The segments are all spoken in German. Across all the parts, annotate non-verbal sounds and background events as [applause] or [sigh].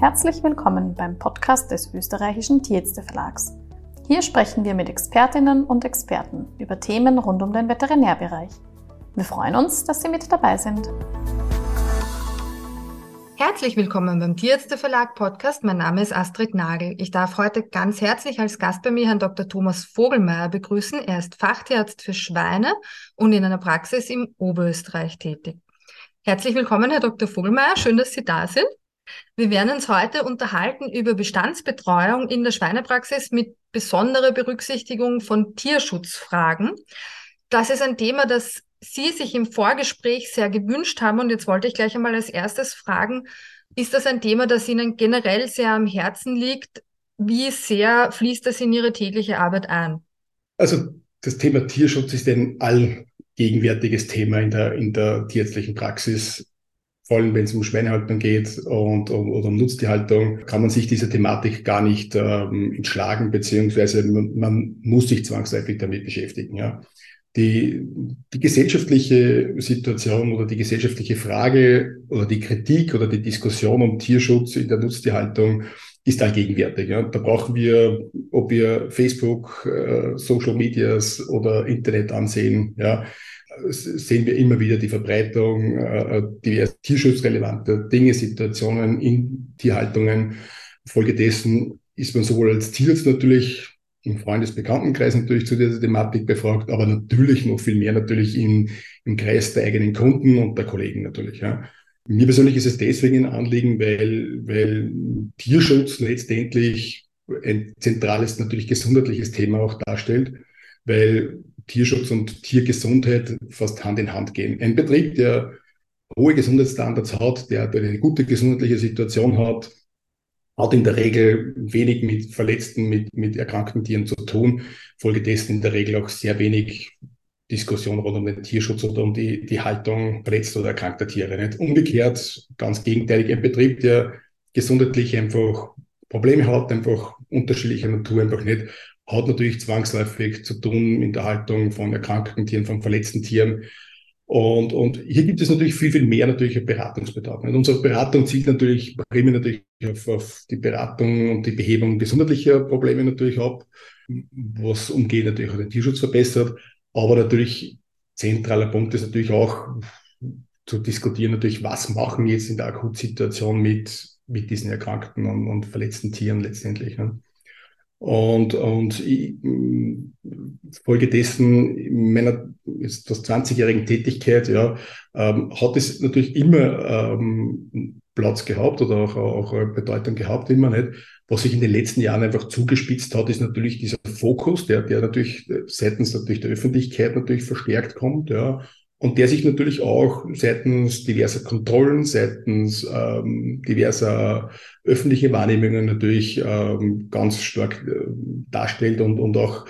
Herzlich willkommen beim Podcast des österreichischen Tierärzte Verlags. Hier sprechen wir mit Expertinnen und Experten über Themen rund um den Veterinärbereich. Wir freuen uns, dass Sie mit dabei sind. Herzlich willkommen beim Tierärzte Verlag Podcast. Mein Name ist Astrid Nagel. Ich darf heute ganz herzlich als Gast bei mir Herrn Dr. Thomas Vogelmeier begrüßen. Er ist Fachtierarzt für Schweine und in einer Praxis im Oberösterreich tätig. Herzlich willkommen, Herr Dr. Vogelmeier. Schön, dass Sie da sind. Wir werden uns heute unterhalten über Bestandsbetreuung in der Schweinepraxis mit besonderer Berücksichtigung von Tierschutzfragen. Das ist ein Thema, das Sie sich im Vorgespräch sehr gewünscht haben. Und jetzt wollte ich gleich einmal als erstes fragen, ist das ein Thema, das Ihnen generell sehr am Herzen liegt? Wie sehr fließt das in Ihre tägliche Arbeit ein? Also das Thema Tierschutz ist ein allgegenwärtiges Thema in der, in der tierärztlichen Praxis vor allem wenn es um Schweinehaltung geht und um, oder um Nutztierhaltung, kann man sich dieser Thematik gar nicht ähm, entschlagen, beziehungsweise man, man, muss sich zwangsläufig damit beschäftigen. Ja. Die, die gesellschaftliche Situation oder die gesellschaftliche Frage oder die Kritik oder die Diskussion um Tierschutz in der Nutztierhaltung ist allgegenwärtig. Ja. Da brauchen wir, ob wir Facebook, äh, Social Medias oder Internet ansehen, ja, sehen wir immer wieder die Verbreitung äh, diverser tierschutzrelevanter Dinge, Situationen in Tierhaltungen. Folgedessen ist man sowohl als Tierarzt natürlich im Freundesbekanntenkreis natürlich zu dieser Thematik befragt, aber natürlich noch viel mehr natürlich im, im Kreis der eigenen Kunden und der Kollegen natürlich. Ja. Mir persönlich ist es deswegen ein Anliegen, weil, weil Tierschutz letztendlich ein zentrales, natürlich gesundheitliches Thema auch darstellt, weil Tierschutz und Tiergesundheit fast Hand in Hand gehen. Ein Betrieb, der hohe Gesundheitsstandards hat, der eine gute gesundheitliche Situation hat, hat in der Regel wenig mit verletzten, mit, mit erkrankten Tieren zu tun. Folgedessen in der Regel auch sehr wenig Diskussion rund um den Tierschutz oder um die, die Haltung verletzter oder erkrankter Tiere. Nicht? Umgekehrt, ganz gegenteilig, ein Betrieb, der gesundheitlich einfach Probleme hat, einfach unterschiedlicher Natur einfach nicht hat natürlich zwangsläufig zu tun in der Haltung von erkrankten Tieren, von verletzten Tieren. Und, und hier gibt es natürlich viel, viel mehr natürlich Beratungsbedarf. Und unsere Beratung zielt natürlich primär natürlich auf, auf die Beratung und die Behebung gesundheitlicher Probleme natürlich ab, was umgeht natürlich auch den Tierschutz verbessert. Aber natürlich zentraler Punkt ist natürlich auch zu diskutieren natürlich, was machen wir jetzt in der Akutsituation mit, mit diesen erkrankten und, und verletzten Tieren letztendlich. Ne? Und, und ich, folgedessen in meiner ist das 20-jährigen Tätigkeit, ja, ähm, hat es natürlich immer ähm, Platz gehabt oder auch, auch Bedeutung gehabt, immer nicht. Was sich in den letzten Jahren einfach zugespitzt hat, ist natürlich dieser Fokus, der, der natürlich seitens natürlich der Öffentlichkeit natürlich verstärkt kommt, ja, und der sich natürlich auch seitens diverser Kontrollen, seitens ähm, diverser öffentliche Wahrnehmungen natürlich ähm, ganz stark äh, darstellt und, und auch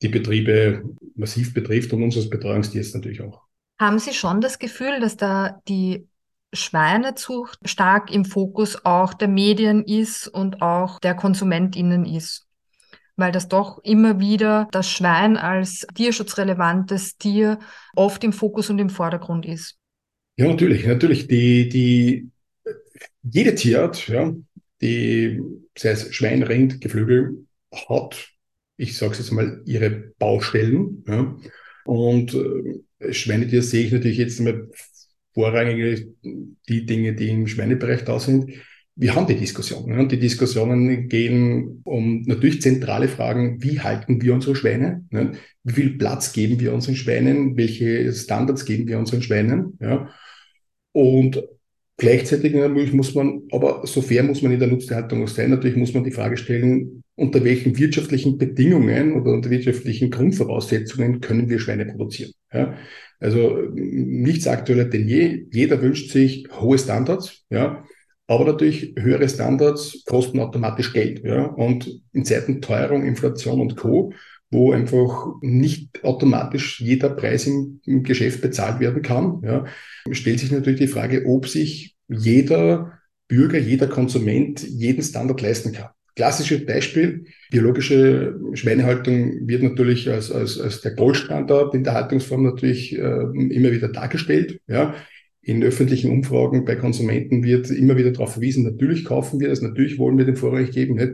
die Betriebe massiv betrifft und uns als Betreuungsdienst natürlich auch. Haben Sie schon das Gefühl, dass da die Schweinezucht stark im Fokus auch der Medien ist und auch der KonsumentInnen ist? Weil das doch immer wieder das Schwein als tierschutzrelevantes Tier oft im Fokus und im Vordergrund ist. Ja, natürlich, natürlich. Die, die, jede Tierart, ja, die, sei es Schwein, Rind, Geflügel, hat, ich sage es jetzt mal, ihre Baustellen. Ja. Und äh, Schweinetier sehe ich natürlich jetzt mal vorrangig die Dinge, die im Schweinebereich da sind wir haben die Diskussionen. Und die Diskussionen gehen um natürlich zentrale Fragen, wie halten wir unsere Schweine? Ne? Wie viel Platz geben wir unseren Schweinen? Welche Standards geben wir unseren Schweinen? Ja? Und gleichzeitig natürlich muss man, aber so fair muss man in der Nutztierhaltung auch sein, natürlich muss man die Frage stellen, unter welchen wirtschaftlichen Bedingungen oder unter wirtschaftlichen Grundvoraussetzungen können wir Schweine produzieren? Ja? Also nichts aktueller denn je. Jeder wünscht sich hohe Standards, ja, aber natürlich höhere Standards kosten automatisch Geld. Ja? Und in Zeiten Teuerung, Inflation und Co., wo einfach nicht automatisch jeder Preis im, im Geschäft bezahlt werden kann, ja, stellt sich natürlich die Frage, ob sich jeder Bürger, jeder Konsument jeden Standard leisten kann. Klassisches Beispiel, biologische Schweinehaltung wird natürlich als, als, als der Goldstandard in der Haltungsform natürlich äh, immer wieder dargestellt. Ja. In öffentlichen Umfragen bei Konsumenten wird immer wieder darauf verwiesen, natürlich kaufen wir das, natürlich wollen wir den Vorrang geben. Nicht?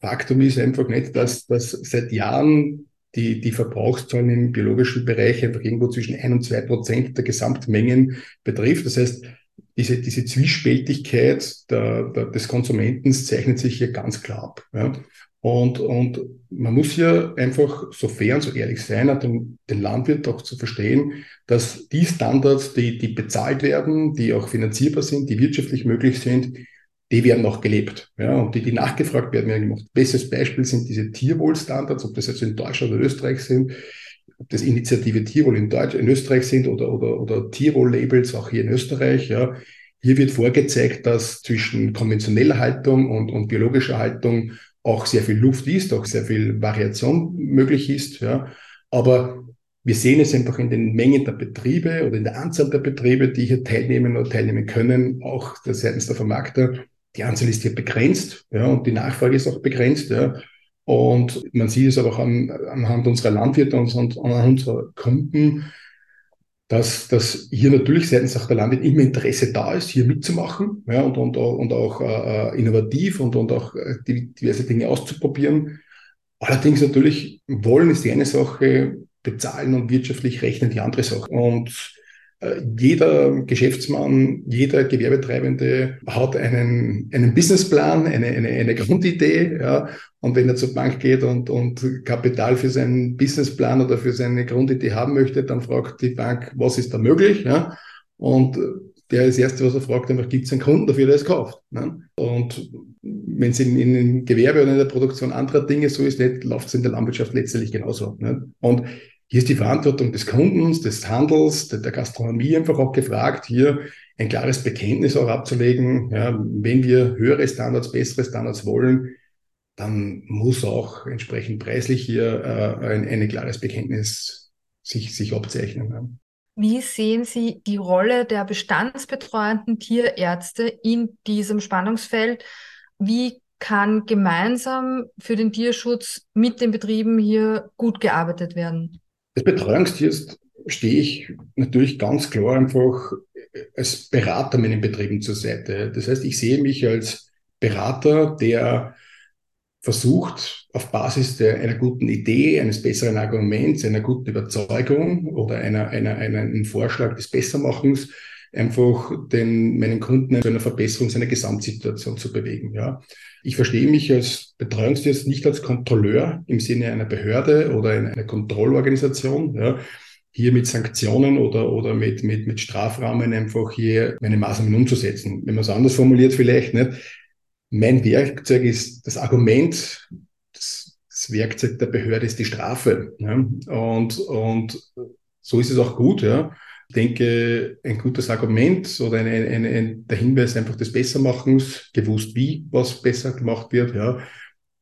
Faktum ist einfach nicht, dass, dass seit Jahren die, die Verbrauchszahlen im biologischen Bereich einfach irgendwo zwischen ein und zwei Prozent der Gesamtmengen betrifft. Das heißt, diese, diese Zwiespältigkeit der, der, des Konsumenten zeichnet sich hier ganz klar ab. Ja. Und, und man muss hier einfach so fair und so ehrlich sein, den, den Landwirt auch zu verstehen, dass die Standards, die, die bezahlt werden, die auch finanzierbar sind, die wirtschaftlich möglich sind, die werden auch gelebt. Ja, und die, die nachgefragt werden, werden gemacht. Bestes Beispiel sind diese Tierwohlstandards, ob das jetzt in Deutschland oder Österreich sind, ob das Initiative Tierwohl in Deutschland, in Österreich sind oder, oder, oder Tierwohl-Labels auch hier in Österreich. Ja. Hier wird vorgezeigt, dass zwischen konventioneller Haltung und, und biologischer Haltung auch sehr viel Luft ist, auch sehr viel Variation möglich ist. Ja. Aber wir sehen es einfach in den Mengen der Betriebe oder in der Anzahl der Betriebe, die hier teilnehmen oder teilnehmen können, auch seitens der Vermarkter. Die Anzahl ist hier begrenzt, ja, und die Nachfrage ist auch begrenzt, ja. Und man sieht es aber auch an, anhand unserer Landwirte und, und an unserer Kunden, dass, dass hier natürlich seitens auch der Landwirt immer Interesse da ist, hier mitzumachen ja, und, und, und auch äh, innovativ und, und auch äh, diverse Dinge auszuprobieren. Allerdings natürlich wollen ist die eine Sache, bezahlen und wirtschaftlich rechnen die andere Sache. Und äh, jeder Geschäftsmann, jeder Gewerbetreibende hat einen, einen Businessplan, eine, eine, eine Grundidee. Ja. Und wenn er zur Bank geht und, und Kapital für seinen Businessplan oder für seine Grundidee haben möchte, dann fragt die Bank, was ist da möglich? Ja. Und der ist das Erste, was er fragt, einfach, gibt es einen Kunden dafür, der es kauft? Ne? Und wenn es in, in dem Gewerbe oder in der Produktion anderer Dinge so ist, läuft es in der Landwirtschaft letztendlich genauso. Ne? Und hier ist die Verantwortung des Kundens, des Handels, der, der Gastronomie einfach auch gefragt, hier ein klares Bekenntnis auch abzulegen. Ja, wenn wir höhere Standards, bessere Standards wollen, dann muss auch entsprechend preislich hier äh, ein, ein klares Bekenntnis sich, sich abzeichnen. Ja. Wie sehen Sie die Rolle der bestandsbetreuenden Tierärzte in diesem Spannungsfeld? Wie kann gemeinsam für den Tierschutz mit den Betrieben hier gut gearbeitet werden? Als Betreuungstierst stehe ich natürlich ganz klar einfach als Berater meinen Betrieben zur Seite. Das heißt, ich sehe mich als Berater, der versucht, auf Basis der, einer guten Idee, eines besseren Arguments, einer guten Überzeugung oder einer, einer, einen Vorschlag des Bessermachens einfach den, meinen Kunden zu einer Verbesserung seiner Gesamtsituation zu bewegen. Ja. Ich verstehe mich als Betreuungsdienst nicht als Kontrolleur im Sinne einer Behörde oder einer Kontrollorganisation. Ja. Hier mit Sanktionen oder, oder mit, mit, mit Strafrahmen einfach hier meine Maßnahmen umzusetzen. Wenn man es anders formuliert vielleicht, nicht? Mein Werkzeug ist das Argument, das, das Werkzeug der Behörde ist die Strafe. Ja. Und, und so ist es auch gut, ja denke, ein gutes Argument oder ein, ein, ein, der Hinweis einfach des Bessermachens, gewusst wie was besser gemacht wird, ja,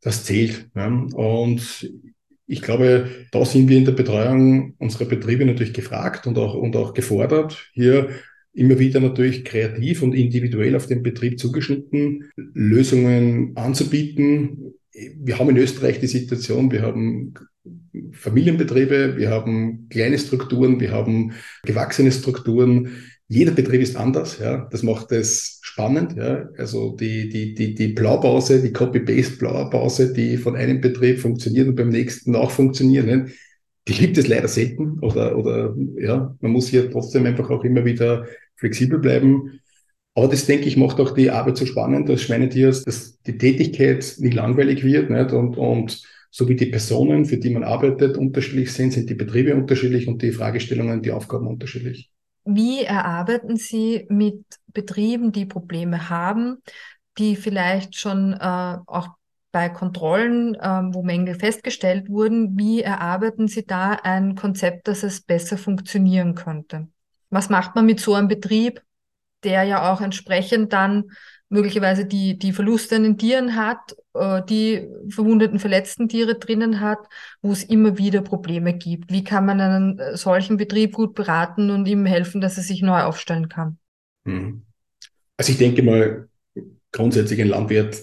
das zählt. Ja. Und ich glaube, da sind wir in der Betreuung unserer Betriebe natürlich gefragt und auch, und auch gefordert, hier immer wieder natürlich kreativ und individuell auf den Betrieb zugeschnitten Lösungen anzubieten. Wir haben in Österreich die Situation, wir haben Familienbetriebe, wir haben kleine Strukturen, wir haben gewachsene Strukturen. Jeder Betrieb ist anders, ja. Das macht es spannend, ja. Also die, die, die, die Blaupause, die Copy-Paste-Blaupause, die von einem Betrieb funktioniert und beim nächsten auch funktioniert, ne? die gibt es leider selten oder, oder, ja, man muss hier trotzdem einfach auch immer wieder flexibel bleiben. Aber das, denke ich, macht auch die Arbeit so spannend, dass Schweinetiers, dass die Tätigkeit nicht langweilig wird, nicht? Und, und so wie die Personen, für die man arbeitet, unterschiedlich sind, sind die Betriebe unterschiedlich und die Fragestellungen, die Aufgaben unterschiedlich. Wie erarbeiten Sie mit Betrieben, die Probleme haben, die vielleicht schon äh, auch bei Kontrollen, äh, wo Mängel festgestellt wurden, wie erarbeiten Sie da ein Konzept, dass es besser funktionieren könnte? Was macht man mit so einem Betrieb, der ja auch entsprechend dann möglicherweise die, die Verluste an den Tieren hat, äh, die verwundeten, verletzten Tiere drinnen hat, wo es immer wieder Probleme gibt. Wie kann man einen äh, solchen Betrieb gut beraten und ihm helfen, dass er sich neu aufstellen kann? Hm. Also ich denke mal, grundsätzlich ein Landwirt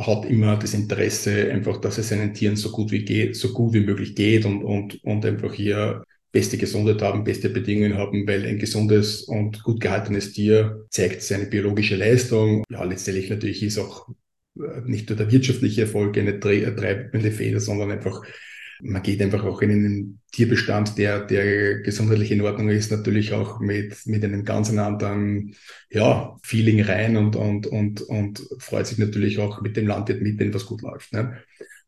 hat immer das Interesse einfach, dass es seinen Tieren so gut wie geht, so gut wie möglich geht und, und, und einfach hier beste Gesundheit haben, beste Bedingungen haben, weil ein gesundes und gut gehaltenes Tier zeigt seine biologische Leistung. Ja, letztendlich natürlich ist auch äh, nicht nur der wirtschaftliche Erfolg eine treibende Feder, sondern einfach man geht einfach auch in einen Tierbestand, der, der gesundheitlich in Ordnung ist, natürlich auch mit, mit einem ganz anderen, ja, Feeling rein und, und, und, und freut sich natürlich auch mit dem Landwirt mit, wenn was gut läuft. Ne?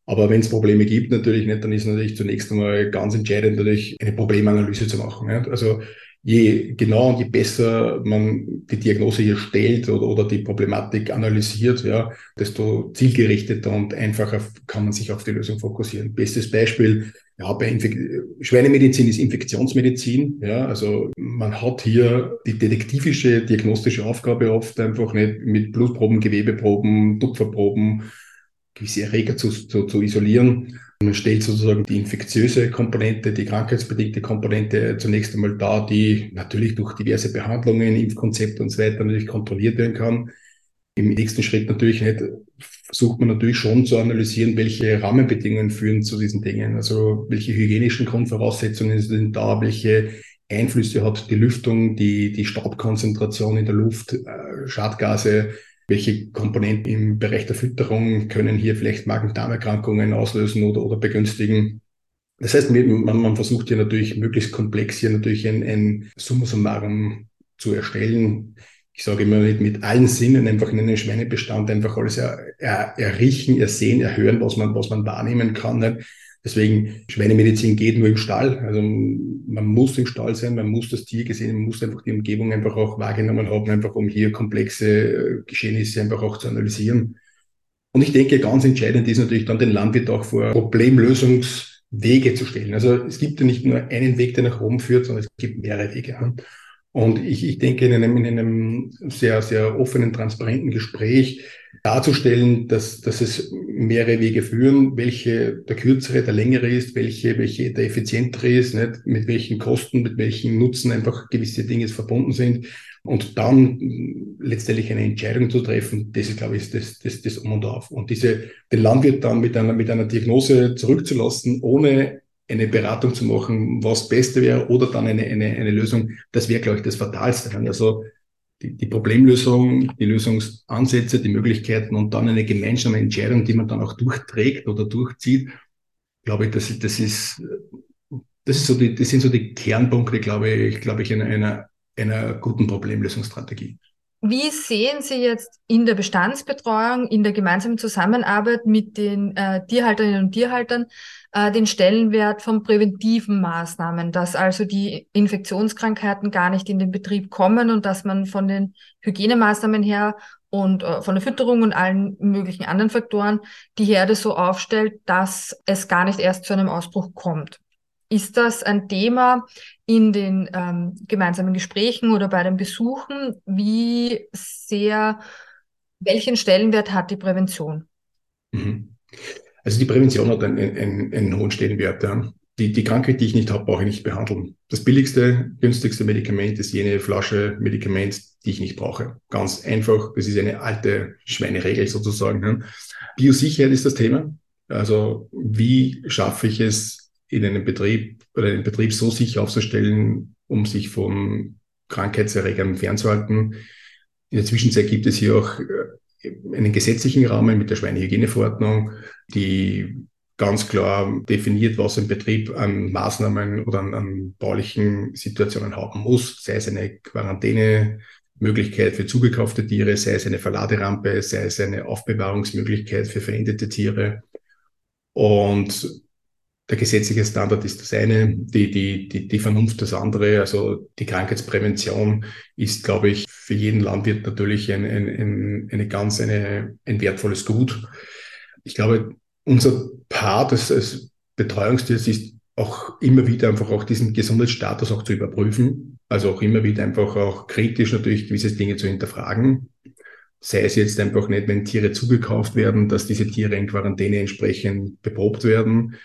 Aber wenn es Probleme gibt, natürlich nicht, dann ist natürlich zunächst einmal ganz entscheidend, natürlich eine Problemanalyse zu machen. Nicht? Also je genau und je besser man die Diagnose hier stellt oder, oder die Problematik analysiert, ja, desto zielgerichteter und einfacher kann man sich auf die Lösung fokussieren. Bestes Beispiel, ja, bei Infek Schweinemedizin ist Infektionsmedizin. Ja, also man hat hier die detektivische diagnostische Aufgabe oft einfach nicht mit Blutproben, Gewebeproben, Tupferproben gewisse Erreger zu, zu, zu isolieren. Man stellt sozusagen die infektiöse Komponente, die krankheitsbedingte Komponente zunächst einmal dar, die natürlich durch diverse Behandlungen, Impfkonzepte und so weiter natürlich kontrolliert werden kann. Im nächsten Schritt natürlich nicht, versucht man natürlich schon zu analysieren, welche Rahmenbedingungen führen zu diesen Dingen. Also welche hygienischen Grundvoraussetzungen sind da, welche Einflüsse hat die Lüftung, die, die Staubkonzentration in der Luft, äh, Schadgase, welche Komponenten im Bereich der Fütterung können hier vielleicht Magen-Darm-Erkrankungen auslösen oder, oder begünstigen? Das heißt, man, man versucht hier natürlich möglichst komplex hier natürlich ein, ein Summa summarum zu erstellen. Ich sage immer mit, mit allen Sinnen einfach in einem Schweinebestand einfach alles er, er, erriechen, ersehen, erhören, was man, was man wahrnehmen kann. Nicht? Deswegen, Schweinemedizin geht nur im Stall. Also man muss im Stall sein, man muss das Tier gesehen, man muss einfach die Umgebung einfach auch wahrgenommen haben, einfach um hier komplexe äh, Geschehnisse einfach auch zu analysieren. Und ich denke, ganz entscheidend ist natürlich dann den Landwirt auch vor Problemlösungswege zu stellen. Also es gibt ja nicht nur einen Weg, der nach oben führt, sondern es gibt mehrere Wege. Und ich, ich denke, in einem, in einem sehr, sehr offenen, transparenten Gespräch darzustellen, dass, dass es mehrere Wege führen, welche der kürzere, der längere ist, welche, welche der effizientere ist, nicht? mit welchen Kosten, mit welchen Nutzen einfach gewisse Dinge verbunden sind. Und dann letztendlich eine Entscheidung zu treffen, das ist, glaube ich, das, das, das Um und Auf. Und diese, den Landwirt dann mit einer, mit einer Diagnose zurückzulassen, ohne eine Beratung zu machen, was Beste wäre, oder dann eine, eine, eine Lösung, das wäre, glaube ich, das Fatalste. Also die, die Problemlösung, die Lösungsansätze, die Möglichkeiten und dann eine gemeinsame Entscheidung, die man dann auch durchträgt oder durchzieht, glaube ich, das, das ist, das ist so die, das sind so die Kernpunkte, glaube ich, glaube ich, einer, einer, einer guten Problemlösungsstrategie. Wie sehen Sie jetzt in der Bestandsbetreuung, in der gemeinsamen Zusammenarbeit mit den äh, Tierhalterinnen und Tierhaltern äh, den Stellenwert von präventiven Maßnahmen, dass also die Infektionskrankheiten gar nicht in den Betrieb kommen und dass man von den Hygienemaßnahmen her und äh, von der Fütterung und allen möglichen anderen Faktoren die Herde so aufstellt, dass es gar nicht erst zu einem Ausbruch kommt? Ist das ein Thema in den ähm, gemeinsamen Gesprächen oder bei den Besuchen? Wie sehr, welchen Stellenwert hat die Prävention? Mhm. Also die Prävention hat einen, einen, einen hohen Stellenwert. Ja. Die, die Krankheit, die ich nicht habe, brauche ich nicht behandeln. Das billigste, günstigste Medikament ist jene Flasche Medikament, die ich nicht brauche. Ganz einfach. Das ist eine alte Schweineregel sozusagen. Biosicherheit ist das Thema. Also wie schaffe ich es, in einem Betrieb oder einen Betrieb so sicher aufzustellen, um sich von Krankheitserregern fernzuhalten. In der Zwischenzeit gibt es hier auch äh, einen gesetzlichen Rahmen mit der Schweinehygieneverordnung, die ganz klar definiert, was ein Betrieb an Maßnahmen oder an, an baulichen Situationen haben muss, sei es eine Quarantänemöglichkeit für zugekaufte Tiere, sei es eine Verladerampe, sei es eine Aufbewahrungsmöglichkeit für verendete Tiere. Und der gesetzliche Standard ist das eine, die, die, die, die Vernunft das andere. Also die Krankheitsprävention ist, glaube ich, für jeden Landwirt natürlich ein, ein, ein, eine ganz eine, ein wertvolles Gut. Ich glaube, unser Part als, als Betreuungstiers ist auch immer wieder einfach auch diesen Gesundheitsstatus auch zu überprüfen. Also auch immer wieder einfach auch kritisch natürlich gewisse Dinge zu hinterfragen. Sei es jetzt einfach nicht, wenn Tiere zugekauft werden, dass diese Tiere in Quarantäne entsprechend beprobt werden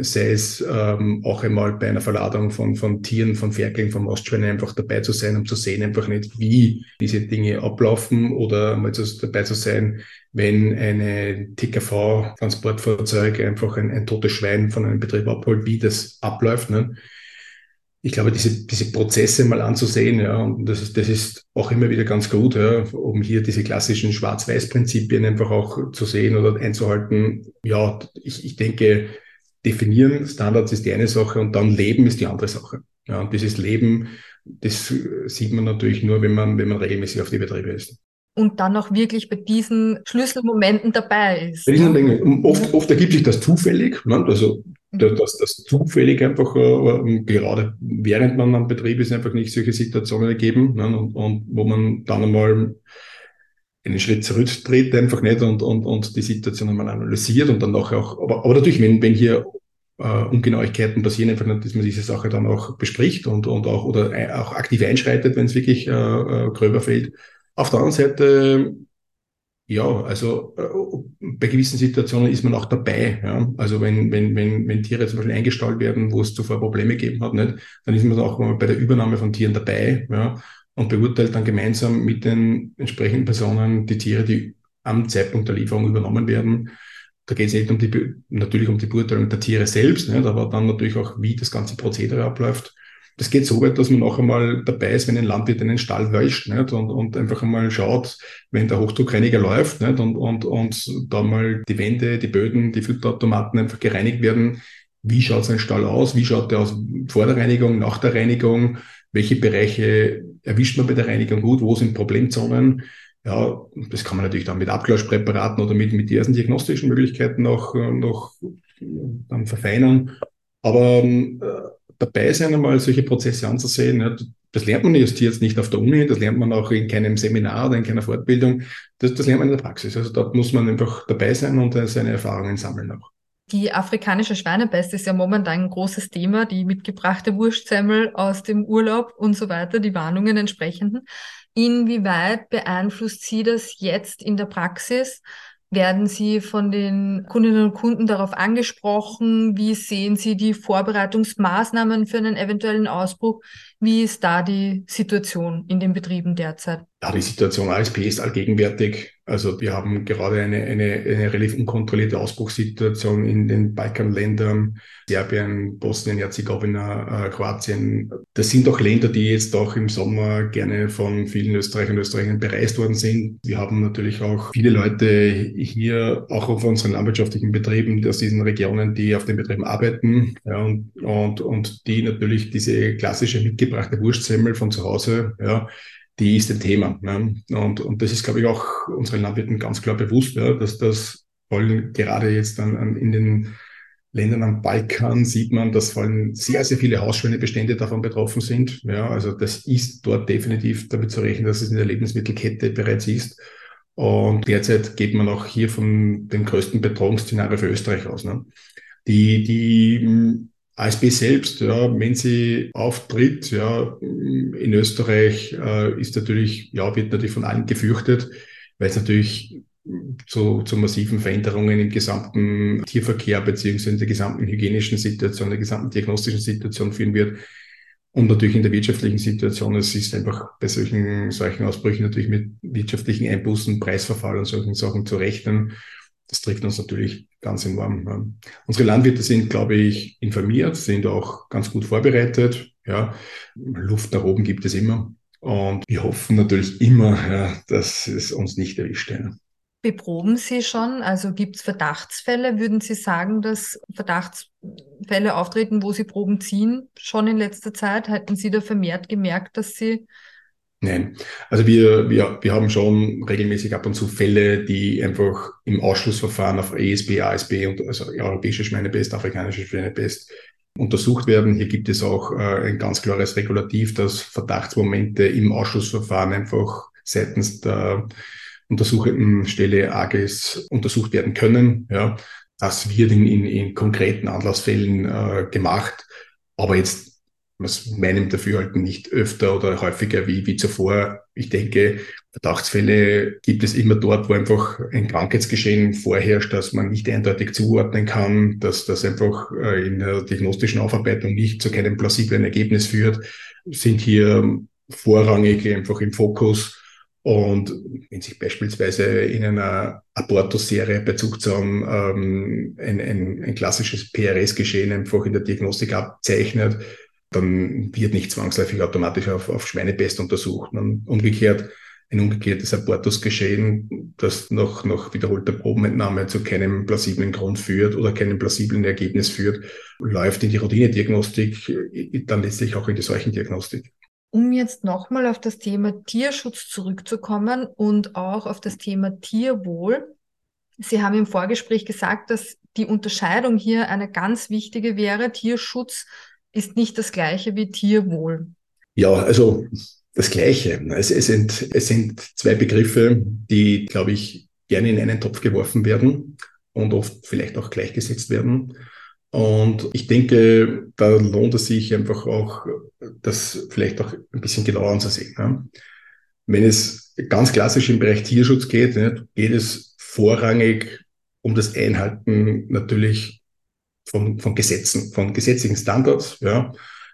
sei es ähm, auch einmal bei einer Verladung von, von Tieren, von Ferkeln, von Mastschweinen einfach dabei zu sein, um zu sehen einfach nicht, wie diese Dinge ablaufen oder mal zu, dabei zu sein, wenn eine TKV-Transportfahrzeug einfach ein, ein totes Schwein von einem Betrieb abholt, wie das abläuft. Ne? ich glaube, diese, diese Prozesse mal anzusehen, ja, und das ist, das ist auch immer wieder ganz gut, ja, um hier diese klassischen Schwarz-Weiß-Prinzipien einfach auch zu sehen oder einzuhalten. Ja, ich, ich denke, definieren Standards ist die eine Sache und dann leben ist die andere Sache. Ja, und dieses Leben, das sieht man natürlich nur, wenn man, wenn man regelmäßig auf die Betriebe ist und dann auch wirklich bei diesen Schlüsselmomenten dabei ist. Bei diesen Dingen, oft, oft ergibt sich das zufällig, ne? also mhm. dass das zufällig einfach, äh, gerade während man am Betrieb ist, einfach nicht solche Situationen ergeben ne? und, und wo man dann einmal einen Schritt zurücktritt, einfach nicht und, und, und die Situation einmal analysiert und dann nachher auch, aber, aber natürlich, wenn, wenn hier äh, Ungenauigkeiten passieren, einfach nicht, dass man diese Sache dann auch bespricht und, und auch oder auch aktiv einschreitet, wenn es wirklich äh, äh, gröber fällt. Auf der anderen Seite, ja, also äh, bei gewissen Situationen ist man auch dabei. Ja? Also wenn, wenn, wenn, wenn Tiere zum Beispiel eingestallt werden, wo es zuvor Probleme gegeben hat, nicht, dann ist man auch bei der Übernahme von Tieren dabei ja? Und beurteilt dann gemeinsam mit den entsprechenden Personen die Tiere, die am Zeitpunkt der Lieferung übernommen werden. Da geht es nicht um die, natürlich um die Beurteilung der Tiere selbst, nicht, aber dann natürlich auch, wie das ganze Prozedere abläuft. Das geht so weit, dass man auch einmal dabei ist, wenn ein Landwirt einen Stall wäscht nicht? Und, und einfach einmal schaut, wenn der Hochdruckreiniger läuft nicht? Und, und, und da mal die Wände, die Böden, die Futterautomaten einfach gereinigt werden. Wie schaut sein Stall aus? Wie schaut der aus vor der Reinigung, nach der Reinigung? Welche Bereiche erwischt man bei der Reinigung gut? Wo sind Problemzonen? Ja, das kann man natürlich dann mit Abklatschpräparaten oder mit, mit diversen diagnostischen Möglichkeiten auch noch dann verfeinern. Aber äh, dabei sein, einmal solche Prozesse anzusehen. Ja, das lernt man jetzt jetzt nicht auf der Uni, das lernt man auch in keinem Seminar oder in keiner Fortbildung. Das, das lernt man in der Praxis. Also dort muss man einfach dabei sein und äh, seine Erfahrungen sammeln auch. Die afrikanische Schweinepest ist ja momentan ein großes Thema, die mitgebrachte Wurstsemmel aus dem Urlaub und so weiter, die Warnungen entsprechenden. Inwieweit beeinflusst Sie das jetzt in der Praxis? Werden Sie von den Kundinnen und Kunden darauf angesprochen? Wie sehen Sie die Vorbereitungsmaßnahmen für einen eventuellen Ausbruch? Wie ist da die Situation in den Betrieben derzeit? Ja, die Situation ASP ist allgegenwärtig. Also wir haben gerade eine, eine, eine relativ unkontrollierte Ausbruchssituation in den Balkanländern, Serbien, Bosnien, Herzegowina, äh, Kroatien. Das sind auch Länder, die jetzt auch im Sommer gerne von vielen Österreichern und Österreichern bereist worden sind. Wir haben natürlich auch viele Leute hier, auch auf unseren landwirtschaftlichen Betrieben aus diesen Regionen, die auf den Betrieben arbeiten ja, und, und, und die natürlich diese klassische mitgebrachte Wurstsemmel von zu Hause ja, die ist ein Thema. Ne? Und, und das ist, glaube ich, auch unseren Landwirten ganz klar bewusst, ja, dass das vor allem gerade jetzt an, an, in den Ländern am Balkan sieht man, dass vor allem sehr, sehr viele Hausschweinebestände davon betroffen sind. Ja, also das ist dort definitiv damit zu rechnen, dass es in der Lebensmittelkette bereits ist. Und derzeit geht man auch hier von dem größten Bedrohungsszenario für Österreich aus. Ne? Die, die ASB selbst, ja, wenn sie auftritt, ja, in Österreich äh, ist natürlich, ja, wird natürlich von allen gefürchtet, weil es natürlich zu, zu massiven Veränderungen im gesamten Tierverkehr beziehungsweise in der gesamten hygienischen Situation, der gesamten diagnostischen Situation führen wird. Und natürlich in der wirtschaftlichen Situation. Es ist einfach bei solchen, solchen Ausbrüchen natürlich mit wirtschaftlichen Einbußen, Preisverfall und solchen Sachen zu rechnen das trifft uns natürlich ganz enorm. Unsere Landwirte sind, glaube ich, informiert, sind auch ganz gut vorbereitet. Ja, Luft nach oben gibt es immer. Und wir hoffen natürlich immer, ja, dass es uns nicht erwischt. Ja. Beproben Sie schon? Also gibt es Verdachtsfälle? Würden Sie sagen, dass Verdachtsfälle auftreten, wo Sie Proben ziehen, schon in letzter Zeit? Hätten Sie da vermehrt gemerkt, dass Sie Nein, also wir, wir, wir haben schon regelmäßig ab und zu Fälle, die einfach im Ausschlussverfahren auf ESB, ASB und also europäische Schweinepest, afrikanische Schweinepest untersucht werden. Hier gibt es auch äh, ein ganz klares Regulativ, dass Verdachtsmomente im Ausschlussverfahren einfach seitens der untersuchenden Stelle AGES untersucht werden können. Ja, das wird in, in, in konkreten Anlassfällen äh, gemacht. Aber jetzt aus meinem Dafürhalten nicht öfter oder häufiger wie, wie zuvor. Ich denke, Verdachtsfälle gibt es immer dort, wo einfach ein Krankheitsgeschehen vorherrscht, dass man nicht eindeutig zuordnen kann, dass das einfach äh, in der diagnostischen Aufarbeitung nicht zu keinem plausiblen Ergebnis führt, sind hier vorrangig einfach im Fokus. Und wenn sich beispielsweise in einer Abortus-Serie Zuchtsauen ähm, ein, ein, ein klassisches PRS-Geschehen einfach in der Diagnostik abzeichnet, dann wird nicht zwangsläufig automatisch auf, auf Schweinepest untersucht. Und umgekehrt, ein umgekehrtes Abortusgeschehen, das nach, nach wiederholter Probenentnahme zu keinem plausiblen Grund führt oder keinem plausiblen Ergebnis führt, läuft in die Routinediagnostik, dann letztlich auch in die Seuchendiagnostik. Um jetzt nochmal auf das Thema Tierschutz zurückzukommen und auch auf das Thema Tierwohl. Sie haben im Vorgespräch gesagt, dass die Unterscheidung hier eine ganz wichtige wäre. Tierschutz ist nicht das gleiche wie Tierwohl. Ja, also das Gleiche. Es, es, sind, es sind zwei Begriffe, die, glaube ich, gerne in einen Topf geworfen werden und oft vielleicht auch gleichgesetzt werden. Und ich denke, da lohnt es sich einfach auch, das vielleicht auch ein bisschen genauer anzusehen. Ja. Wenn es ganz klassisch im Bereich Tierschutz geht, geht es vorrangig um das Einhalten natürlich von, von Gesetzen, von gesetzlichen Standards. Ja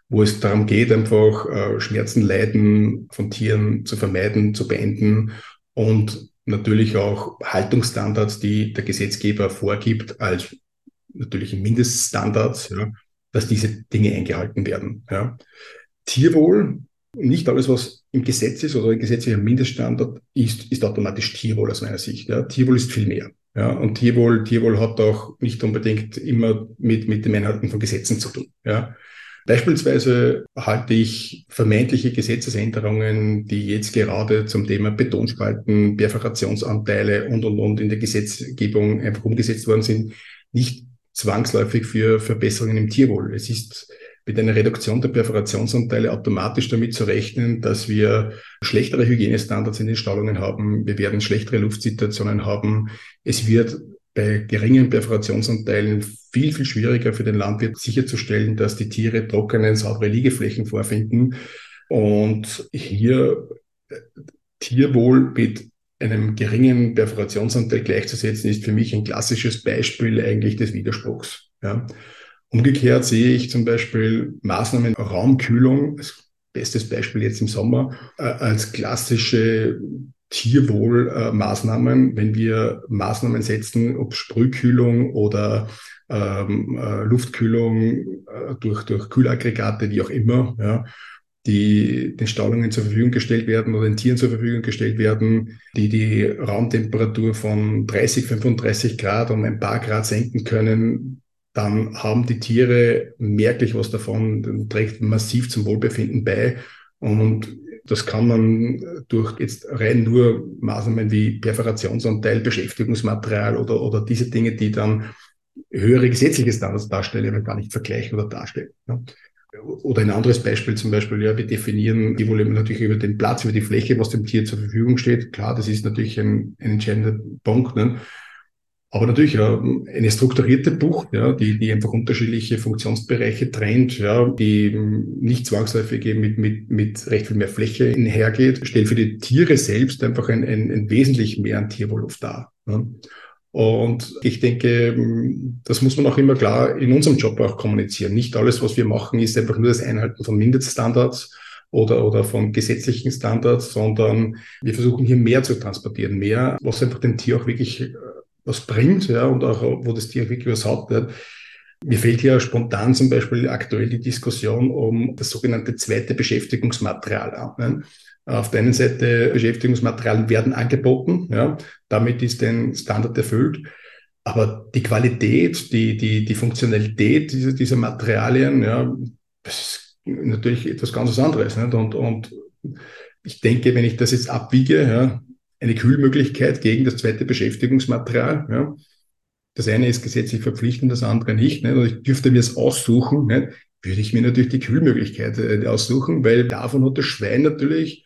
wo es darum geht, einfach äh, Schmerzen, Leiden von Tieren zu vermeiden, zu beenden und natürlich auch Haltungsstandards, die der Gesetzgeber vorgibt, als natürlich Mindeststandards, ja, dass diese Dinge eingehalten werden. Ja. Tierwohl, nicht alles, was im Gesetz ist oder ein gesetzlicher Mindeststandard ist, ist automatisch Tierwohl aus meiner Sicht. Ja. Tierwohl ist viel mehr. Ja, und Tierwohl, Tierwohl hat auch nicht unbedingt immer mit, mit dem Einhalten von Gesetzen zu tun. Ja. Beispielsweise halte ich vermeintliche Gesetzesänderungen, die jetzt gerade zum Thema Betonspalten, Perforationsanteile und, und, und in der Gesetzgebung einfach umgesetzt worden sind, nicht zwangsläufig für Verbesserungen im Tierwohl. Es ist mit einer Reduktion der Perforationsanteile automatisch damit zu rechnen, dass wir schlechtere Hygienestandards in den Stallungen haben. Wir werden schlechtere Luftsituationen haben. Es wird bei geringen Perforationsanteilen viel, viel schwieriger für den Landwirt sicherzustellen, dass die Tiere trockene, saubere Liegeflächen vorfinden. Und hier äh, Tierwohl mit einem geringen Perforationsanteil gleichzusetzen, ist für mich ein klassisches Beispiel eigentlich des Widerspruchs. Ja. Umgekehrt sehe ich zum Beispiel Maßnahmen Raumkühlung, als bestes Beispiel jetzt im Sommer, äh, als klassische Tierwohlmaßnahmen, wenn wir Maßnahmen setzen, ob Sprühkühlung oder ähm, äh, Luftkühlung äh, durch, durch Kühlaggregate, wie auch immer, ja, die den Stallungen zur Verfügung gestellt werden oder den Tieren zur Verfügung gestellt werden, die die Raumtemperatur von 30, 35 Grad um ein paar Grad senken können, dann haben die Tiere merklich was davon, trägt massiv zum Wohlbefinden bei. Und das kann man durch jetzt rein nur Maßnahmen wie Perforationsanteil, Beschäftigungsmaterial oder, oder diese Dinge, die dann höhere gesetzliche Standards darstellen, gar nicht vergleichen oder darstellen. Ja. Oder ein anderes Beispiel zum Beispiel, ja, wir definieren die Volumen natürlich über den Platz, über die Fläche, was dem Tier zur Verfügung steht. Klar, das ist natürlich ein, ein entscheidender Punkt. Ne? Aber natürlich ja, eine strukturierte Bucht, ja, die, die einfach unterschiedliche Funktionsbereiche trennt, ja, die nicht zwangsläufig eben mit, mit, mit recht viel mehr Fläche einhergeht, stellt für die Tiere selbst einfach ein, ein, ein wesentlich mehr an Tierwohl dar. Ja. Und ich denke, das muss man auch immer klar in unserem Job auch kommunizieren. Nicht alles, was wir machen, ist einfach nur das Einhalten von Mindeststandards oder, oder von gesetzlichen Standards, sondern wir versuchen hier mehr zu transportieren, mehr, was einfach dem Tier auch wirklich was bringt, ja, und auch wo das Tier wirklich was hat. Ja. Mir fällt hier spontan zum Beispiel aktuell die Diskussion um das sogenannte zweite Beschäftigungsmaterial an. Auf der einen Seite Beschäftigungsmaterialien werden angeboten, ja, damit ist ein Standard erfüllt. Aber die Qualität, die, die, die Funktionalität dieser, dieser Materialien, ja, das ist natürlich etwas ganz anderes. Nicht? Und, und ich denke, wenn ich das jetzt abwiege, ja, eine Kühlmöglichkeit gegen das zweite Beschäftigungsmaterial. Ja. Das eine ist gesetzlich verpflichtend, das andere nicht. nicht? Und ich dürfte mir es aussuchen, nicht? würde ich mir natürlich die Kühlmöglichkeit äh, aussuchen, weil davon hat das Schwein natürlich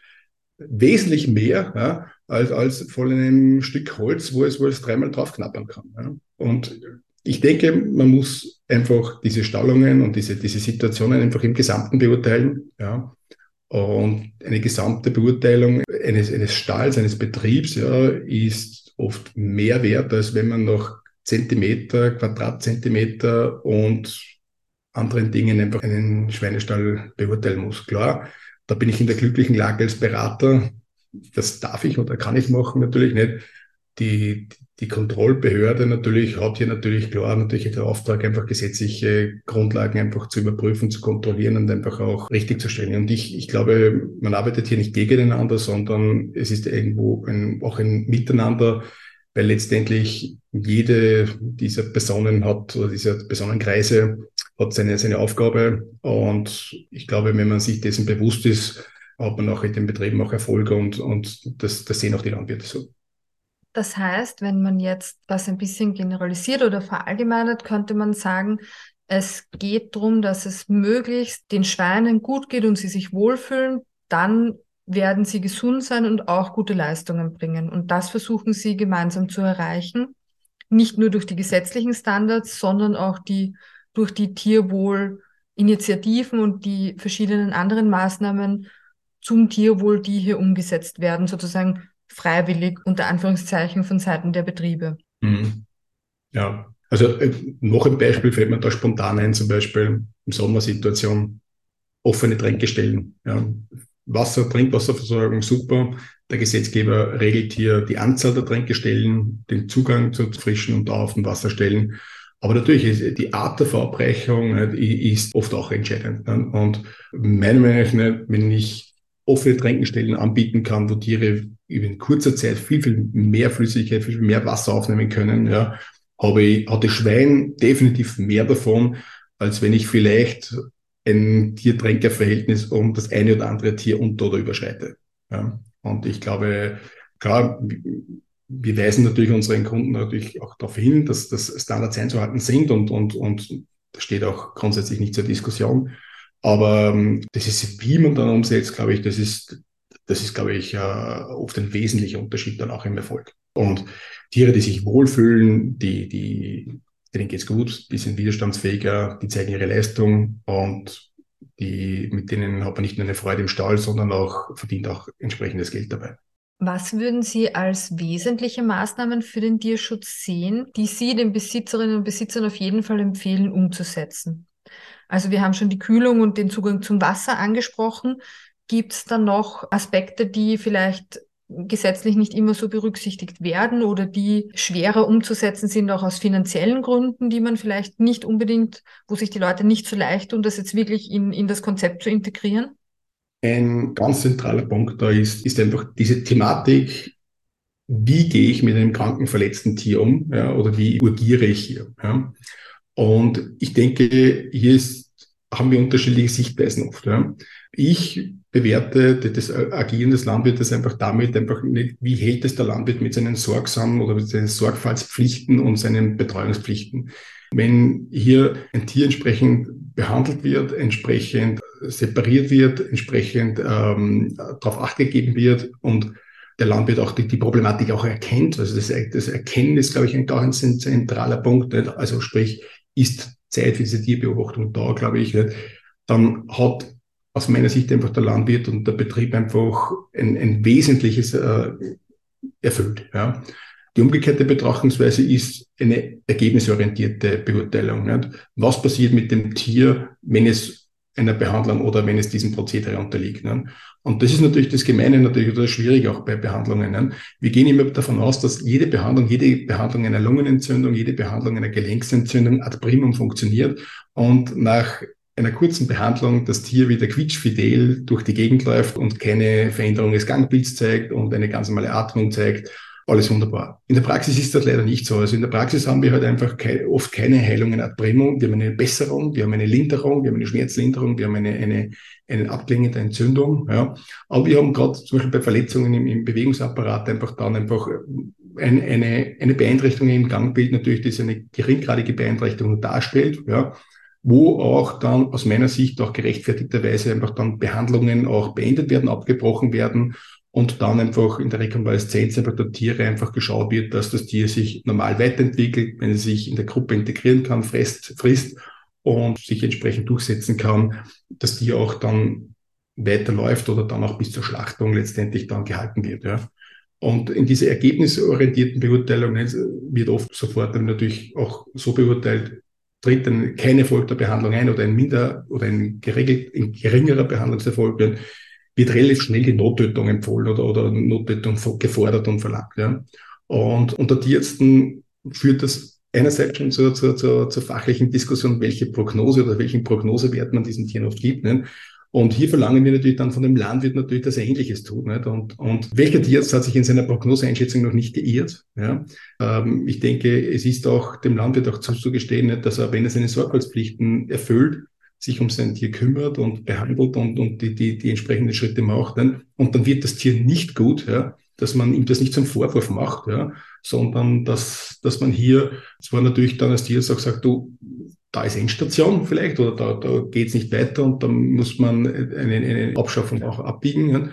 wesentlich mehr ja, als, als von einem Stück Holz, wo es, wo es dreimal draufknappern kann. Ja. Und ich denke, man muss einfach diese Stallungen und diese, diese Situationen einfach im Gesamten beurteilen. Ja. Und eine gesamte Beurteilung eines, eines Stalls, eines Betriebs, ja, ist oft mehr wert, als wenn man noch Zentimeter, Quadratzentimeter und anderen Dingen einfach einen Schweinestall beurteilen muss. Klar, da bin ich in der glücklichen Lage als Berater. Das darf ich oder kann ich machen, natürlich nicht. Die, die Kontrollbehörde natürlich hat hier natürlich klar natürlich den Auftrag, einfach gesetzliche Grundlagen einfach zu überprüfen, zu kontrollieren und einfach auch richtig zu stellen. Und ich, ich glaube, man arbeitet hier nicht gegeneinander, sondern es ist irgendwo ein, auch ein Miteinander, weil letztendlich jede dieser Personen hat oder dieser Personenkreise hat seine, seine Aufgabe. Und ich glaube, wenn man sich dessen bewusst ist, hat man auch in den Betrieben auch Erfolge und, und das, das sehen auch die Landwirte so. Das heißt, wenn man jetzt das ein bisschen generalisiert oder verallgemeinert, könnte man sagen, es geht darum, dass es möglichst den Schweinen gut geht und sie sich wohlfühlen, dann werden sie gesund sein und auch gute Leistungen bringen. Und das versuchen sie gemeinsam zu erreichen. Nicht nur durch die gesetzlichen Standards, sondern auch die, durch die Tierwohlinitiativen und die verschiedenen anderen Maßnahmen zum Tierwohl, die hier umgesetzt werden, sozusagen freiwillig unter Anführungszeichen von Seiten der Betriebe. Mhm. Ja, also äh, noch ein Beispiel fällt mir da spontan ein, zum Beispiel im Sommersituation offene Tränkestellen. Ja. Wasser, Trinkwasserversorgung, super. Der Gesetzgeber regelt hier die Anzahl der Tränkestellen, den Zugang zu frischen und dauerhaften Wasserstellen. Aber natürlich ist die Art der Verabreichung ist oft auch entscheidend. Und meiner Meinung nach, wenn ich offene Tränkestellen anbieten kann, wo Tiere in kurzer Zeit viel, viel mehr Flüssigkeit, viel, viel mehr Wasser aufnehmen können, ja, habe ich, hat das Schwein definitiv mehr davon, als wenn ich vielleicht ein Tiertränkerverhältnis um das eine oder andere Tier unter- oder überschreite. Ja. Und ich glaube, klar, wir weisen natürlich unseren Kunden natürlich auch darauf hin, dass das Standards einzuhalten sind und, und, und das steht auch grundsätzlich nicht zur Diskussion. Aber ähm, das ist, wie man dann umsetzt, glaube ich, das ist, das ist, glaube ich, äh, oft ein wesentlicher Unterschied dann auch im Erfolg. Und Tiere, die sich wohlfühlen, die, die, denen geht's gut, die sind widerstandsfähiger, die zeigen ihre Leistung und die, mit denen hat man nicht nur eine Freude im Stall, sondern auch verdient auch entsprechendes Geld dabei. Was würden Sie als wesentliche Maßnahmen für den Tierschutz sehen, die Sie den Besitzerinnen und Besitzern auf jeden Fall empfehlen umzusetzen? Also wir haben schon die Kühlung und den Zugang zum Wasser angesprochen. Gibt es dann noch Aspekte, die vielleicht gesetzlich nicht immer so berücksichtigt werden oder die schwerer umzusetzen sind, auch aus finanziellen Gründen, die man vielleicht nicht unbedingt, wo sich die Leute nicht so leicht tun, das jetzt wirklich in, in das Konzept zu integrieren? Ein ganz zentraler Punkt da ist, ist einfach diese Thematik, wie gehe ich mit einem kranken, verletzten Tier um ja, oder wie urgiere ich hier. Ja. Und ich denke, hier ist, haben wir unterschiedliche Sichtweisen oft. Ja. Ich bewerte das Agieren des Landwirtes einfach damit, einfach nicht, wie hält es der Landwirt mit seinen sorgsamen oder mit seinen Sorgfaltspflichten und seinen Betreuungspflichten. Wenn hier ein Tier entsprechend behandelt wird, entsprechend separiert wird, entsprechend ähm, darauf acht gegeben wird und der Landwirt auch die, die Problematik auch erkennt. Also das, das Erkennen ist, glaube ich, ein ganz zentraler Punkt. Nicht? Also sprich, ist Zeit für diese Tierbeobachtung da, glaube ich, nicht? dann hat aus meiner Sicht einfach der Landwirt und der Betrieb einfach ein, ein wesentliches äh, erfüllt. Ja. Die umgekehrte Betrachtungsweise ist eine ergebnisorientierte Beurteilung. Nicht? Was passiert mit dem Tier, wenn es einer Behandlung oder wenn es diesem Prozedere unterliegt. Ne? Und das ist natürlich das Gemeine natürlich oder das Schwierige auch bei Behandlungen. Wir gehen immer davon aus, dass jede Behandlung, jede Behandlung einer Lungenentzündung, jede Behandlung einer Gelenksentzündung ad primum funktioniert und nach einer kurzen Behandlung das Tier wieder quietschfidel durch die Gegend läuft und keine Veränderung des Gangbilds zeigt und eine ganz normale Atmung zeigt alles wunderbar. In der Praxis ist das leider nicht so. Also in der Praxis haben wir halt einfach ke oft keine Heilungen ad primum. Wir haben eine Besserung, wir haben eine Linderung, wir haben eine Schmerzlinderung, wir haben eine, eine, eine abklingende Entzündung. Ja. Aber wir haben gerade zum Beispiel bei Verletzungen im, im Bewegungsapparat einfach dann einfach ein, eine, eine Beeinträchtigung im Gangbild natürlich, das eine geringgradige Beeinträchtigung darstellt. Ja wo auch dann aus meiner Sicht auch gerechtfertigterweise einfach dann Behandlungen auch beendet werden, abgebrochen werden und dann einfach in der Rekonvaleszenz einfach der Tiere einfach geschaut wird, dass das Tier sich normal weiterentwickelt, wenn es sich in der Gruppe integrieren kann, frisst, frisst und sich entsprechend durchsetzen kann, dass die auch dann weiterläuft oder dann auch bis zur Schlachtung letztendlich dann gehalten wird. Ja. Und in dieser ergebnisorientierten Beurteilung wird oft sofort dann natürlich auch so beurteilt, tritt dann keine Folterbehandlung ein oder ein minder oder ein geregelt, ein geringerer Behandlungserfolg, wird relativ schnell die Nottötung empfohlen oder, oder Nottötung gefordert und verlangt. Ja. Und unter Tierärzten führt das einerseits schon zur, zur, zur, zur fachlichen Diskussion, welche Prognose oder welchen Prognosewert man diesen Tieren oft gibt. Nicht? Und hier verlangen wir natürlich dann von dem Landwirt natürlich, dass er Ähnliches tut. Nicht? Und, und welcher Tierarzt hat sich in seiner Prognoseeinschätzung noch nicht geirrt? Ja? Ähm, ich denke, es ist auch dem Landwirt auch zuzugestehen, nicht, dass er, wenn er seine Sorgfaltspflichten erfüllt, sich um sein Tier kümmert und behandelt und, und die, die, die entsprechenden Schritte macht. Nicht? Und dann wird das Tier nicht gut, ja? dass man ihm das nicht zum Vorwurf macht, ja? sondern dass, dass man hier zwar natürlich dann als Tierarzt auch sagt, du, da ist Endstation vielleicht oder da, da geht es nicht weiter und dann muss man eine, eine Abschaffung auch abbiegen. Ja.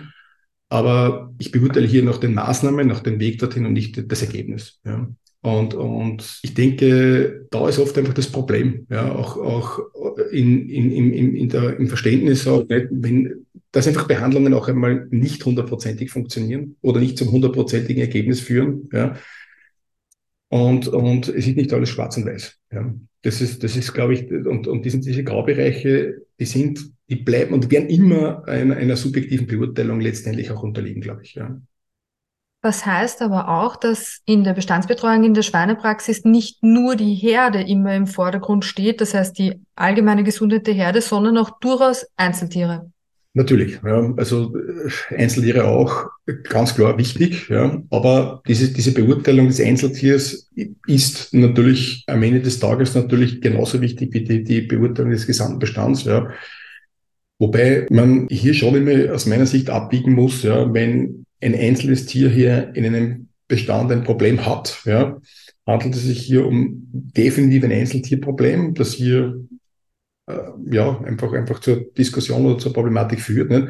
Aber ich beurteile hier nach den Maßnahmen, nach dem Weg dorthin und nicht das Ergebnis. Ja. Und, und ich denke, da ist oft einfach das Problem, ja, auch, auch in, in, in, in der, im Verständnis, auch nicht, wenn, dass einfach Behandlungen auch einmal nicht hundertprozentig funktionieren oder nicht zum hundertprozentigen Ergebnis führen. Ja. Und, und es ist nicht alles schwarz und weiß. Ja. Das ist, das ist, glaube ich, und, und die diese Graubereiche, die sind, die bleiben und werden immer einer, einer subjektiven Beurteilung letztendlich auch unterliegen, glaube ich. Ja. Das heißt aber auch, dass in der Bestandsbetreuung in der Schweinepraxis nicht nur die Herde immer im Vordergrund steht, das heißt die allgemeine Gesundheit der Herde, sondern auch durchaus Einzeltiere. Natürlich, ja. Also äh, Einzeltiere auch ganz klar wichtig, ja. Aber diese, diese Beurteilung des Einzeltiers ist natürlich am Ende des Tages natürlich genauso wichtig wie die, die Beurteilung des gesamten Bestands, ja. Wobei man hier schon immer aus meiner Sicht abbiegen muss, ja, wenn ein einzelnes Tier hier in einem Bestand ein Problem hat, ja, handelt es sich hier um definitiv ein Einzeltierproblem, das hier äh, ja, einfach, einfach zur Diskussion oder zur Problematik führt. Nicht?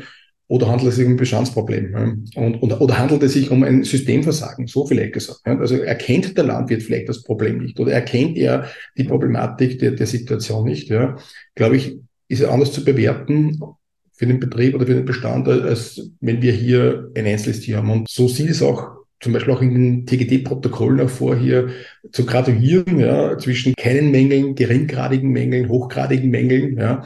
Oder handelt es sich um ein Bestandsproblem? Ja? Und, und, oder handelt es sich um ein Systemversagen? So vielleicht gesagt. Ja? Also erkennt der Landwirt vielleicht das Problem nicht oder erkennt er die Problematik der, der Situation nicht? Ja? Glaube ich, ist anders zu bewerten für den Betrieb oder für den Bestand, als wenn wir hier ein einzelnes Tier haben. Und so sieht es auch zum Beispiel auch in den TGD-Protokollen auch vor, hier zu graduieren, ja, zwischen keinen Mängeln, geringgradigen Mängeln, hochgradigen Mängeln, ja.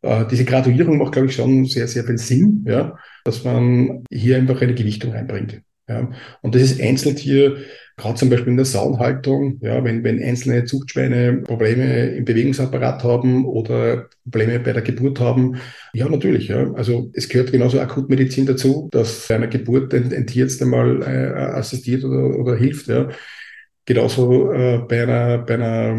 Äh, diese Graduierung macht, glaube ich, schon sehr, sehr viel Sinn, ja, dass man hier einfach eine Gewichtung reinbringt. Ja. Und das ist einzeln hier Gerade zum Beispiel in der Saunhaltung, ja, wenn, wenn einzelne Zuchtschweine Probleme im Bewegungsapparat haben oder Probleme bei der Geburt haben, ja, natürlich, ja. Also es gehört genauso Akutmedizin dazu, dass bei einer Geburt ein, ein Tierarzt einmal äh, assistiert oder, oder hilft, ja. Genauso äh, bei einer, bei einer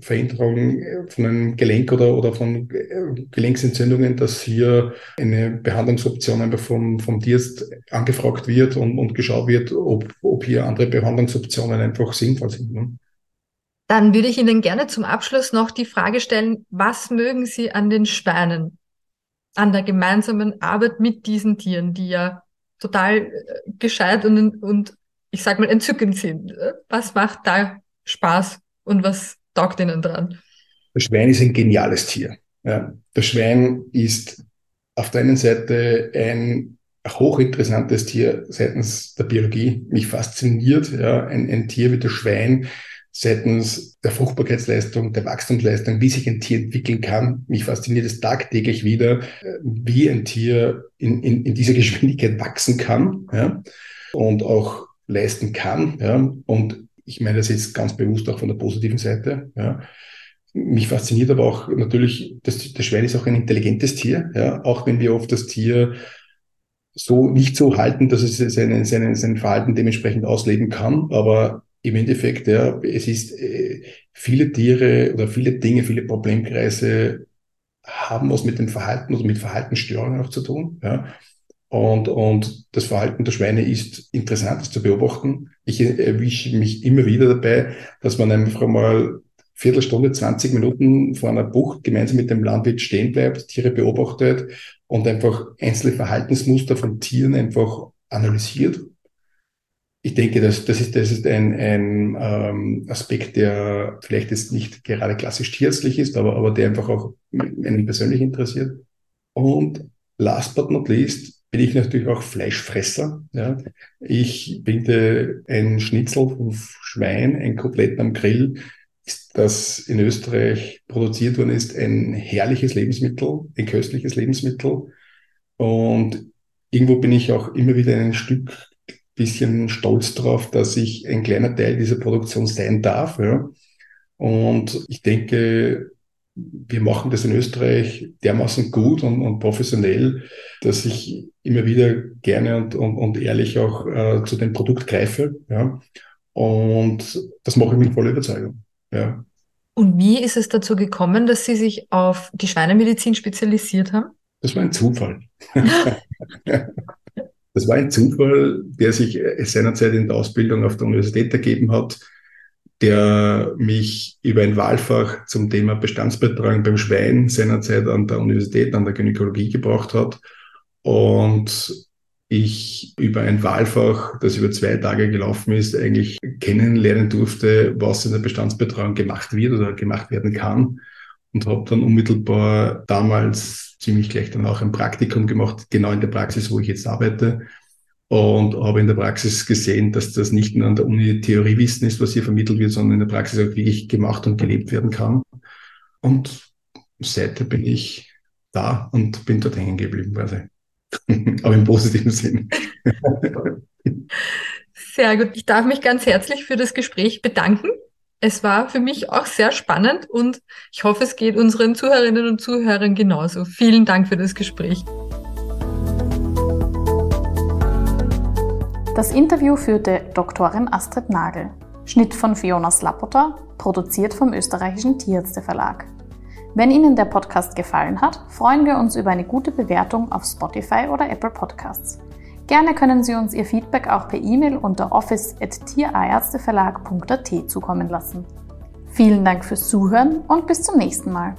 Veränderung von einem Gelenk oder, oder von äh, Gelenksentzündungen, dass hier eine Behandlungsoption einfach vom, vom Tierarzt angefragt wird und, und geschaut wird, ob, ob hier andere Behandlungsoptionen einfach sinnvoll sind. Ne? Dann würde ich Ihnen gerne zum Abschluss noch die Frage stellen, was mögen Sie an den Schweinen, an der gemeinsamen Arbeit mit diesen Tieren, die ja total äh, gescheit und, und ich sag mal entzückend sind. Was macht da Spaß und was taugt Ihnen dran? Das Schwein ist ein geniales Tier. Ja. Das Schwein ist auf der einen Seite ein hochinteressantes Tier seitens der Biologie. Mich fasziniert ja, ein, ein Tier wie das Schwein seitens der Fruchtbarkeitsleistung, der Wachstumsleistung, wie sich ein Tier entwickeln kann. Mich fasziniert es tagtäglich wieder, wie ein Tier in, in, in dieser [laughs] Geschwindigkeit wachsen kann ja, und auch leisten kann. Ja, und ich meine das jetzt ganz bewusst auch von der positiven Seite. Ja. Mich fasziniert aber auch natürlich, das, das Schwein ist auch ein intelligentes Tier, ja, auch wenn wir oft das Tier so nicht so halten, dass es seine, seine, sein Verhalten dementsprechend ausleben kann. Aber im Endeffekt, ja, es ist äh, viele Tiere oder viele Dinge, viele Problemkreise haben was mit dem Verhalten oder mit Verhaltensstörungen auch zu tun. Ja. Und, und das Verhalten der Schweine ist interessant das zu beobachten. Ich erwische mich immer wieder dabei, dass man einfach mal Viertelstunde, 20 Minuten vor einer Bucht gemeinsam mit dem Landwirt stehen bleibt, Tiere beobachtet und einfach einzelne Verhaltensmuster von Tieren einfach analysiert. Ich denke, das, das ist, das ist ein, ein ähm, Aspekt, der vielleicht jetzt nicht gerade klassisch tierärztlich ist, aber, aber der einfach auch einen persönlich interessiert. Und last but not least, bin ich natürlich auch Fleischfresser. Ja. Ich finde ein Schnitzel vom Schwein, ein Kotelett am Grill, das in Österreich produziert worden ist, ein herrliches Lebensmittel, ein köstliches Lebensmittel. Und irgendwo bin ich auch immer wieder ein Stück bisschen stolz drauf, dass ich ein kleiner Teil dieser Produktion sein darf. Ja. Und ich denke, wir machen das in Österreich dermaßen gut und, und professionell, dass ich immer wieder gerne und, und, und ehrlich auch äh, zu dem Produkt greife. Ja. Und das mache ich mit voller Überzeugung. Ja. Und wie ist es dazu gekommen, dass Sie sich auf die Schweinemedizin spezialisiert haben? Das war ein Zufall. [laughs] das war ein Zufall, der sich seinerzeit in der Ausbildung auf der Universität ergeben hat der mich über ein Wahlfach zum Thema Bestandsbetreuung beim Schwein seinerzeit an der Universität, an der Gynäkologie gebracht hat. Und ich über ein Wahlfach, das über zwei Tage gelaufen ist, eigentlich kennenlernen durfte, was in der Bestandsbetreuung gemacht wird oder gemacht werden kann. Und habe dann unmittelbar damals ziemlich gleich dann auch ein Praktikum gemacht, genau in der Praxis, wo ich jetzt arbeite und habe in der Praxis gesehen, dass das nicht nur an der Uni Theoriewissen ist, was hier vermittelt wird, sondern in der Praxis auch wirklich gemacht und gelebt werden kann. Und seitdem bin ich da und bin dort hängen geblieben quasi. [laughs] Aber im positiven Sinn. Sehr gut. Ich darf mich ganz herzlich für das Gespräch bedanken. Es war für mich auch sehr spannend und ich hoffe, es geht unseren Zuhörerinnen und Zuhörern genauso. Vielen Dank für das Gespräch. Das Interview führte Doktorin Astrid Nagel. Schnitt von Fiona Slapota, produziert vom österreichischen Tierärzte Verlag. Wenn Ihnen der Podcast gefallen hat, freuen wir uns über eine gute Bewertung auf Spotify oder Apple Podcasts. Gerne können Sie uns Ihr Feedback auch per E-Mail unter office.tierärzteverlag.at zukommen lassen. Vielen Dank fürs Zuhören und bis zum nächsten Mal.